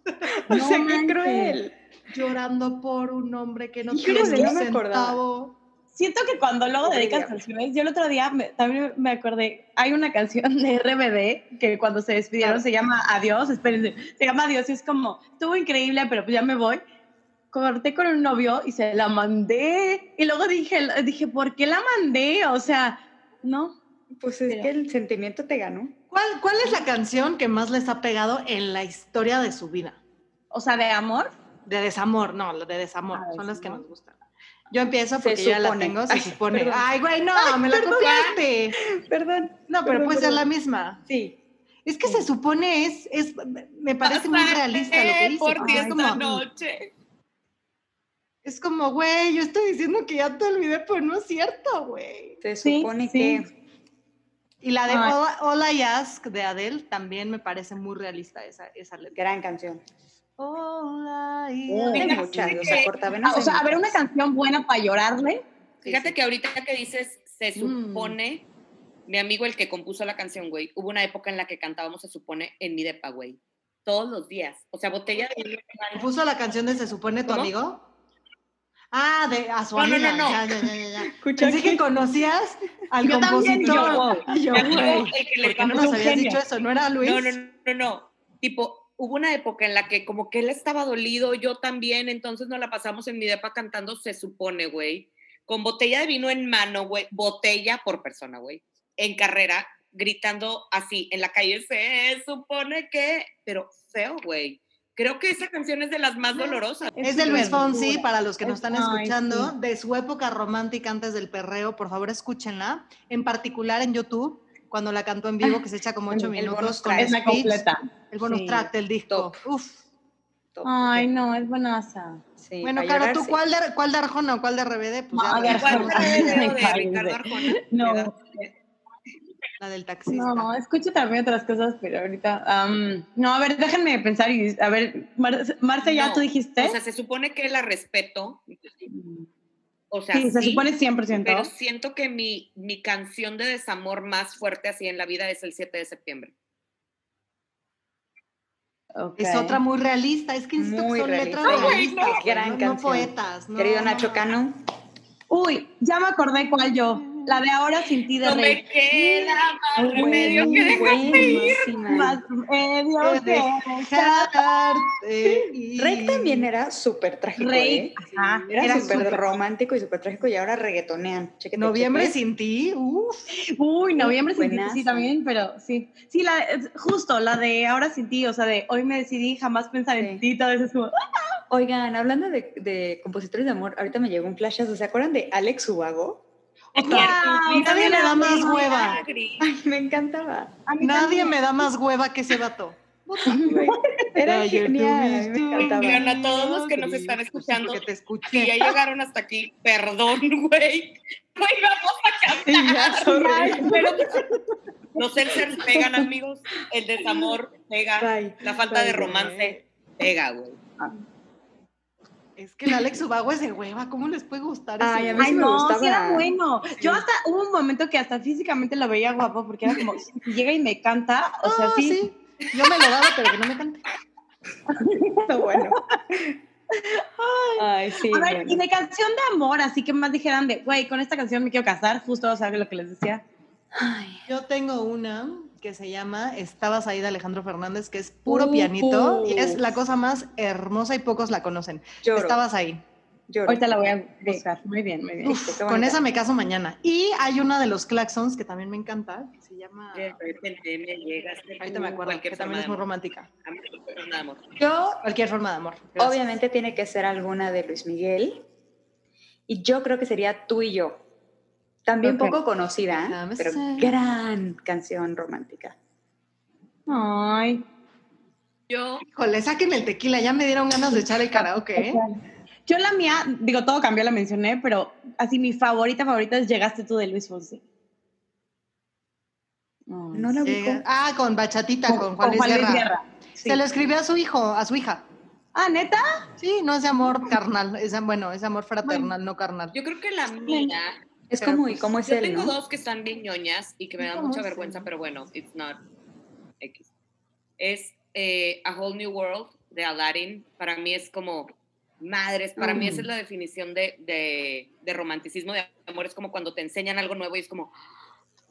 No sea, qué cruel. Llorando por un hombre que no Híjole, tiene no un me acordaba. Siento que cuando luego dedicas canciones, yo el otro día me- también me acordé, hay una canción de RBD que cuando se despidieron se llama Adiós, espérense, se llama Adiós y es como, estuvo increíble, pero pues ya me voy. Corté con un novio y se la mandé. Y luego dije, dije, ¿por qué la mandé? O sea, no. Pues es que el sentimiento te ganó. ¿Cuál, ¿Cuál es la canción que más les ha pegado en la historia de su vida? O sea, de amor. De desamor, no, de desamor, Ah, son las que nos gustan. Yo empiezo porque ya la tengo, se Ay, supone. perdón. Ay, güey, no, me la copiaste. Perdón. No, pero Perdón, puede ser perdón. la misma. Sí. Es que se supone es, es me parece muy realista lo que dice. por es esta como, noche. es como, güey, yo estoy diciendo que ya te olvidé, pero no es cierto, güey. Se supone sí. que. Y la de. All, All I Ask de Adele también me parece muy realista esa, esa letra. Gran canción. Oh. sea, cortavenas Ah, o sea, a ver, una canción buena para llorarle. Fíjate sí. que ahorita que dices, se Mm. supone, mi amigo el que compuso la canción, güey, hubo una época en la que cantábamos, se supone, en mi depa, güey. Todos los días. O sea, botella de... ¿Puso la canción de Se supone tu ¿Cómo? amigo? Ah, de a su No, no, amiga. no, no. Ya, ya, ya, ya, ya. Escucha Pensé que conocías al Yo también, compositor. Y yo, Mi amigo, güey, el que le ¿por qué no nos habías genio. dicho eso? ¿No era Luis? No, no, no, no. Tipo, hubo una época en la que como que él estaba dolido, yo también, entonces nos la pasamos en mi depa cantando, se supone, güey, con botella de vino en mano, güey, botella por persona, güey, en carrera, gritando así en la calle, se supone que, pero feo, güey. Creo que esa canción es de las más dolorosas. Es de Luis Fonsi, dura. para los que nos Es- están escuchando, sí. de su época romántica antes del perreo, por favor escúchenla, en particular en YouTube, cuando la cantó en vivo, que se echa como ocho El minutos bonus con la speech, completa. el bonus Sí. track del disco. Top. Uf. Top. Ay, no, es buenaza. Sí, Bueno, llorar, ¿tú sí. cuál de, cuál de Arjona o cuál de RBD? Pues ya, No, de de, Ricardo Arjona. No. la del taxista. No, escucho también otras cosas, pero ahorita. am, no, a ver, déjenme pensar y. A ver, Mar- Marce, ¿ya No, tú dijiste? O sea, se supone que la respeto. O sea, sí, se sí, supone 100%. pero siento que mi, mi canción de desamor más fuerte así en la vida es el 7 de septiembre. Es otra muy realista, es que insisto que Muy son realista. letras realistas, no. Gran no, no poetas. no, Querido no, Nacho no. Cano. Uy, ya me acordé cuál yo. La de ahora sin ti de No Rey. me queda más remedio que buena, dejar ir. buenísima. Más medio Que que dejarte ir. Rey también era súper trágico, Rey, ¿eh? ajá, Era, era súper romántico y súper trágico y ahora reggaetonean. Chéquete, Noviembre sin ti, uff. Uy, noviembre sin ti, sí, también, pero sí. Sí, la, es- justo, la de ahora sin ti, o sea, de hoy me decidí jamás pensar en ti, todo eso es como, Oigan, hablando de, de compositores de amor, ahorita me llegó un flashazo. ¿Se acuerdan de Alex Ubago? Wow, nadie me da más hueva. Ay, me encantaba. Nadie me da más hueva que ese vato. Era genial, me encantaba. A todos los que nos están escuchando, porque te Si escuché. ya llegaron hasta aquí, perdón, güey. Güey, vamos a cantar. Pero los seltzers pegan, amigos. El desamor pega. Bye. La falta de romance pega, güey. Es que el Alex Ubago es de hueva, ¿cómo les puede gustar ese Ay, a mí? Ay, me no, gustaba. sí era bueno. Yo hasta, hubo un momento que hasta físicamente lo veía guapo, porque era como, si llega y me canta, o sea, Ah, sí. sí. Yo me lo daba, pero que no me cante. Está bueno. Ay, sí. A ver, bueno. y de canción de amor, así que más dijeran de, güey, con esta canción me quiero casar, justo, o sea, lo que les decía. Ay, Yo tengo una que se llama Estabas ahí de Alejandro Fernández, que es puro Uh, pianito y es uh. la cosa más hermosa y pocos la conocen. lloro, Estabas ahí. lloro. Ahorita la voy a buscar. Muy bien, muy bien. Uf, con esa me caso mañana. Y hay una de los Claxons que también me encanta, que se llama... De repente me llegaste Ahorita me acuerdo, que también es muy romántica. Yo, Cualquier forma de amor. Gracias. obviamente, tiene que ser alguna de Luis Miguel. Y yo creo que sería Tú y yo. También poco conocida, Déjame pero gran canción romántica. Ay. Yo, Híjole, saquen el tequila, ya me dieron ganas de echar el karaoke, ¿eh? Yo la mía, digo, todo cambió, la mencioné, pero así mi favorita, favorita es Llegaste tú de Luis Fonsi. No la ubico. Ah, con Bachatita, con, Juan, con Luis Guerra. Sí. Se lo escribió a su hijo, a su hija. Ah, ¿neta? Sí, no es amor carnal, es bueno, es amor fraternal, no carnal. yo creo que la mía. Es Pero, como, y pues, cómo es Yo él, tengo ¿no? dos que están bien ñoñas y que me dan ¿Cómo mucha vergüenza, él? pero bueno, it's not X. Es eh, A Whole New World de Aladdin. Para mí es como madres, para mí esa es Mm. la definición de, de, de romanticismo, de amor. Es como cuando te enseñan algo nuevo y es como,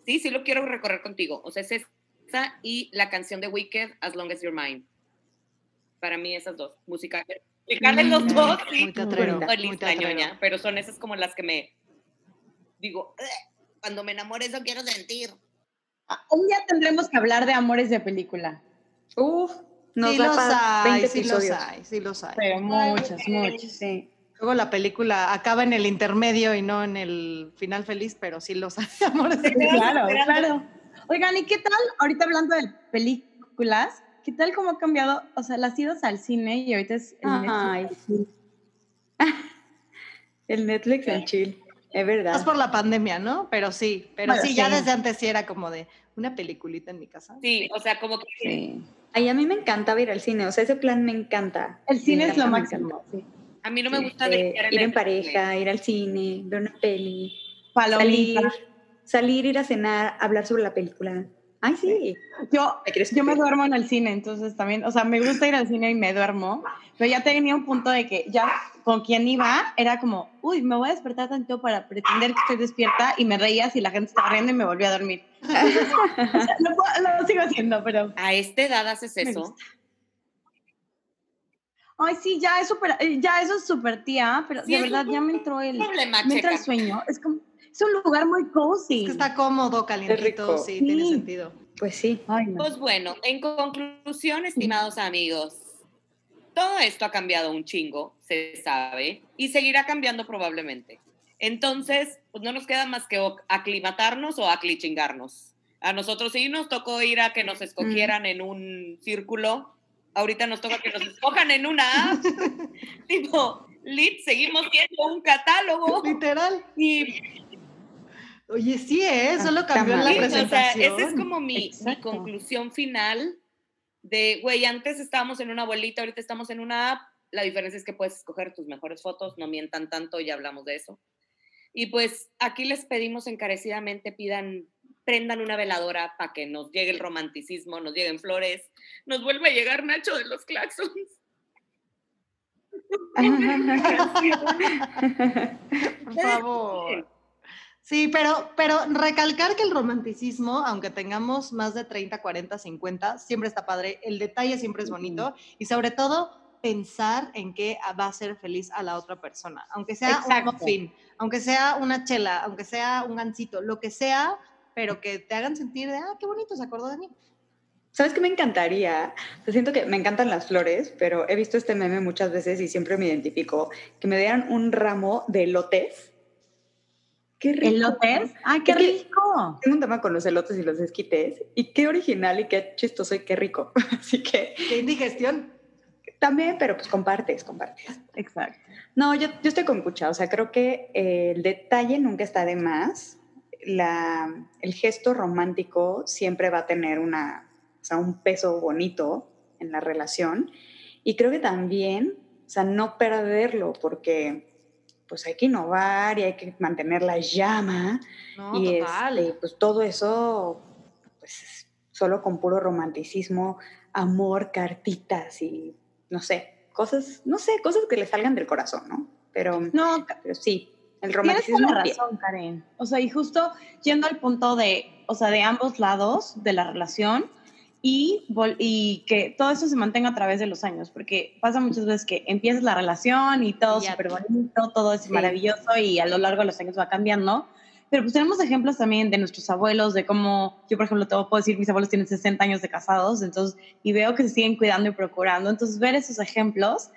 sí, sí lo quiero recorrer contigo. O sea, es esa y la canción de Wicked, As Long as You're Mine. Para mí esas dos, musicales. Musicales los dos, sí. Muy teatrero, bonita, muy Lista teatrero. ñoña, pero son esas como las que me digo, "Ugh, cuando me enamore eso quiero sentir. Ah, Un día tendremos que hablar de amores de película. Uf, nos sí da los para hay, 20 sí los hay, sí los hay. Pero muchos, muchos. Sí. Luego la película acaba en el intermedio y no en el final feliz, pero sí los hay, amores. Te quedas Claro, claro. Oigan, ¿y qué tal? Ahorita hablando de películas, ¿qué tal cómo ha cambiado? O sea, las idas al cine y ahorita es el Ay, Netflix. sí. El Netflix en chill, es Más verdad. por la pandemia, ¿no? Pero sí, pero Bueno, sí, ya desde antes sí era como de una peliculita en mi casa. Sí, o sea, como que Sí. Ay, a mí me encantaba ir al cine, o sea, ese plan me encanta. El cine es lo máximo. Sí. a mí no me gusta eh, desear ir en pareja, ir al cine, ver una peli, Palomita. salir, salir, ir a cenar, hablar sobre la película. Ay, sí. Yo, yo me duermo en el cine, entonces también, o sea, me gusta ir al cine y me duermo, pero ya tenía un punto de que ya con quien iba era como, uy, me voy a despertar tanto para pretender que estoy despierta y me reía si la gente estaba riendo y me volví a dormir. lo, sigo haciendo, pero... ¿A esta edad haces eso? Ay, sí, ya es súper, eh, ya eso es súper tía, pero de verdad ya me entró el, me entra el sueño. Es como, es un lugar muy cozy. Es que está cómodo, calientito, sí, tiene sentido. Pues sí. Pues bueno, en conclusión, estimados amigos, todo esto ha cambiado un chingo, se sabe, y seguirá cambiando probablemente. Entonces, pues no nos queda más que aclimatarnos o aclichingarnos. A nosotros sí nos tocó ir a que nos escogieran en un círculo. Ahorita nos toca que nos escojan en una app. tipo, lit, seguimos siendo un catálogo. Literal. Y Oye, sí, ¿eh? Solo cambió la presentación. O sea, esa es como mi, mi conclusión final de, güey, antes estábamos en una abuelita, ahorita estamos en una app. La diferencia es que puedes escoger tus mejores fotos, no mientan tanto, ya hablamos de eso. Y pues aquí les pedimos encarecidamente, pidan, prendan una veladora para que nos llegue el romanticismo, nos lleguen flores, nos vuelva a llegar Nacho de los Claxons. Por favor. Sí, pero, pero recalcar que el romanticismo, aunque tengamos más de 30, 40, 50, siempre está padre, el detalle siempre es bonito y sobre todo pensar en qué va a ser feliz a la otra persona, aunque sea un muffin, aunque sea una chela, aunque sea un gancito, lo que sea, pero que te hagan sentir de, ah, qué bonito, se acordó de mí. ¿Sabes qué me encantaría? siento que me encantan las flores, pero he visto este meme muchas veces y siempre me identifico, que me dieran un ramo de elotes Qué rico. ¿Elotes? ¡Ay, qué rico! Tengo un tema con los elotes y los esquites. Y qué original y qué chistoso y qué rico. Así que. Qué indigestión. También, pero pues compartes, compartes. Exacto. No, yo, yo estoy con Cucha. O sea, creo que el detalle nunca está de más. La, el gesto romántico siempre va a tener una, o sea, un peso bonito en la relación. Y creo que también, o sea, no perderlo, porque pues hay que innovar y hay que mantener la llama. y Este, pues todo eso, pues solo con puro romanticismo, amor, cartitas y no sé, cosas, no sé, cosas que le salgan del corazón, ¿no? Pero, no, pero sí, el romanticismo. Tienes razón, Karen. O sea, y justo yendo al punto de, o sea, de ambos lados de la relación, y, y, que todo eso se mantenga a través de los años, porque pasa muchas veces que empiezas la relación y todo súper bonito, todo es maravilloso y a lo largo de los años va cambiando. Pero pues tenemos ejemplos también de nuestros abuelos, de cómo, yo por ejemplo te puedo decir, mis abuelos tienen 60 años de casados, entonces, y veo que se siguen cuidando y procurando, entonces ver esos ejemplos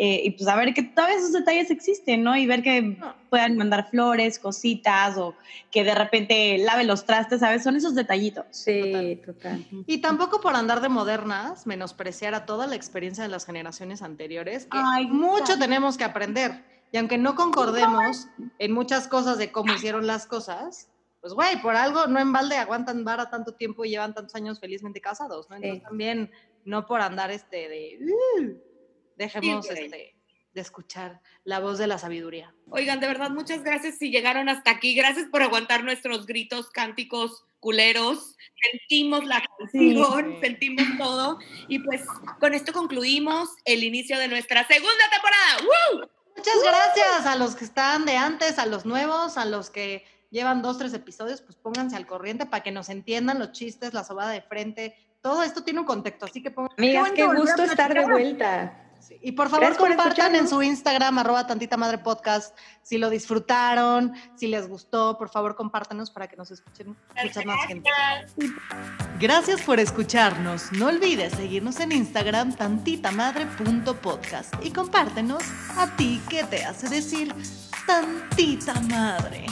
eh, y pues a ver que todos esos detalles existen, ¿no? Y ver que puedan mandar flores, cositas o que de repente lave los trastes, ¿sabes? Son esos detallitos. Sí, total. Y tampoco por andar de modernas, menospreciar a toda la experiencia de las generaciones anteriores, que mucho tenemos que aprender. Y aunque no concordemos en muchas cosas de cómo hicieron las cosas, pues güey, por algo no en balde aguantan vara tanto tiempo y llevan tantos años felizmente casados, ¿no? Entonces también no por andar este de... Uh, dejemos este, de escuchar la voz de la sabiduría. Oigan, de verdad, muchas gracias si llegaron hasta aquí. Gracias por aguantar nuestros gritos, cánticos, culeros. Sentimos la canción, sentimos todo. Y pues con esto concluimos el inicio de nuestra segunda temporada. Muchas gracias a los que están de antes, a los nuevos, a los que llevan dos, tres episodios, pues pónganse al corriente para que nos entiendan los chistes, la sobada de frente. Todo esto tiene un contexto, así que pongan. Amigas, qué gusto estar de vuelta. Y por favor compartan en su Instagram, arroba tantita madre podcast, si lo disfrutaron, si les gustó, por favor compártanos para que nos escuchen mucha más gente. Gracias por escucharnos. No olvides seguirnos en Instagram tantitamadre.podcast y compártenos a ti que te hace decir tantita madre.